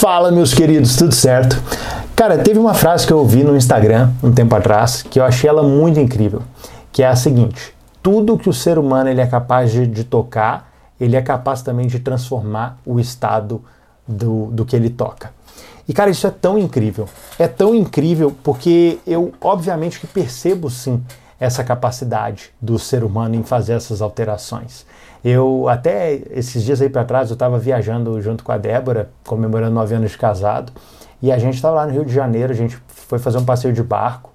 Fala, meus queridos, tudo certo? Cara, teve uma frase que eu ouvi no Instagram um tempo atrás que eu achei ela muito incrível, que é a seguinte: tudo que o ser humano ele é capaz de, de tocar, ele é capaz também de transformar o estado do, do que ele toca. E cara, isso é tão incrível. É tão incrível porque eu, obviamente, que percebo sim essa capacidade do ser humano em fazer essas alterações. Eu até esses dias aí para trás eu estava viajando junto com a Débora, comemorando nove anos de casado, e a gente estava lá no Rio de Janeiro, a gente foi fazer um passeio de barco,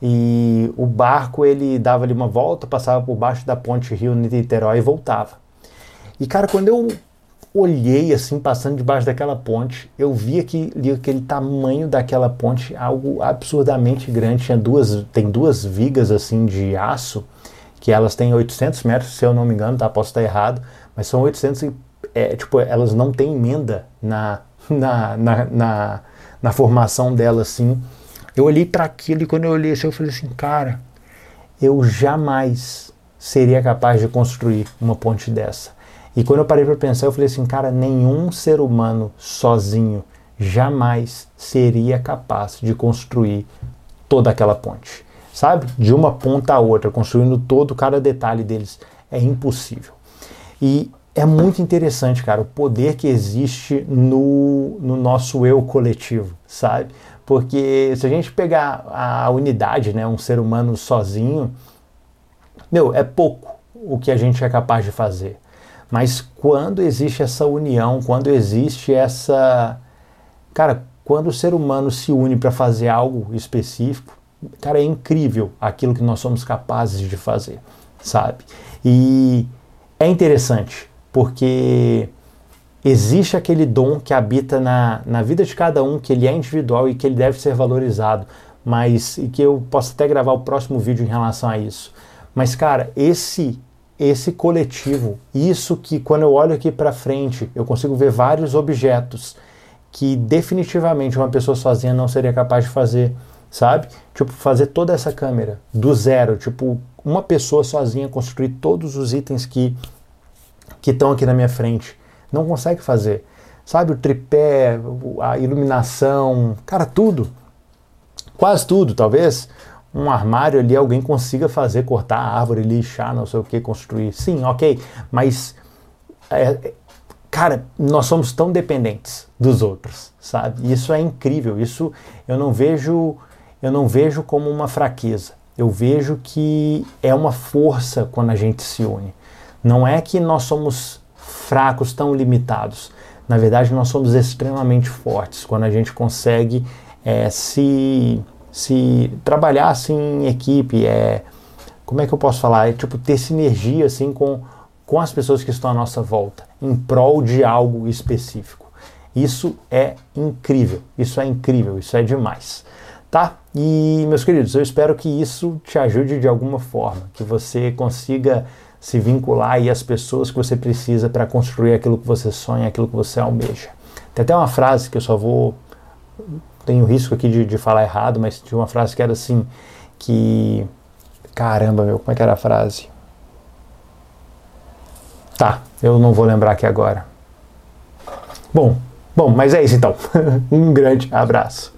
e o barco ele dava ali uma volta, passava por baixo da ponte Rio Niterói e voltava. E cara, quando eu olhei assim, passando debaixo daquela ponte, eu vi aquele, aquele tamanho daquela ponte, algo absurdamente grande. Tinha duas, tem duas vigas assim de aço, que elas têm 800 metros, se eu não me engano, tá? Posso estar errado, mas são 800 e, é, tipo, elas não têm emenda na, na, na, na, na formação delas, assim. Eu olhei para aquilo e quando eu olhei assim, eu falei assim, cara, eu jamais seria capaz de construir uma ponte dessa. E quando eu parei para pensar, eu falei assim, cara, nenhum ser humano sozinho jamais seria capaz de construir toda aquela ponte, sabe? De uma ponta a outra, construindo todo cada detalhe deles. É impossível. E é muito interessante, cara, o poder que existe no, no nosso eu coletivo, sabe? Porque se a gente pegar a unidade, né, um ser humano sozinho, meu, é pouco o que a gente é capaz de fazer. Mas quando existe essa união, quando existe essa. Cara, quando o ser humano se une para fazer algo específico, cara, é incrível aquilo que nós somos capazes de fazer, sabe? E é interessante, porque existe aquele dom que habita na, na vida de cada um, que ele é individual e que ele deve ser valorizado, mas e que eu posso até gravar o próximo vídeo em relação a isso. Mas, cara, esse esse coletivo, isso que quando eu olho aqui para frente, eu consigo ver vários objetos que definitivamente uma pessoa sozinha não seria capaz de fazer, sabe? Tipo, fazer toda essa câmera do zero, tipo, uma pessoa sozinha construir todos os itens que que estão aqui na minha frente, não consegue fazer. Sabe, o tripé, a iluminação, cara, tudo. Quase tudo, talvez um armário ali alguém consiga fazer, cortar a árvore, lixar, não sei o que, construir. Sim, ok, mas é, cara, nós somos tão dependentes dos outros, sabe? Isso é incrível. Isso eu não vejo, eu não vejo como uma fraqueza. Eu vejo que é uma força quando a gente se une. Não é que nós somos fracos, tão limitados. Na verdade, nós somos extremamente fortes quando a gente consegue é, se se trabalhar assim em equipe, é como é que eu posso falar? É tipo ter sinergia assim com, com as pessoas que estão à nossa volta, em prol de algo específico. Isso é incrível, isso é incrível, isso é demais. Tá? E meus queridos, eu espero que isso te ajude de alguma forma, que você consiga se vincular aí às pessoas que você precisa para construir aquilo que você sonha, aquilo que você almeja. Tem até uma frase que eu só vou tenho risco aqui de, de falar errado, mas tinha uma frase que era assim, que... Caramba, meu, como é que era a frase? Tá, eu não vou lembrar aqui agora. Bom, bom, mas é isso então. um grande abraço.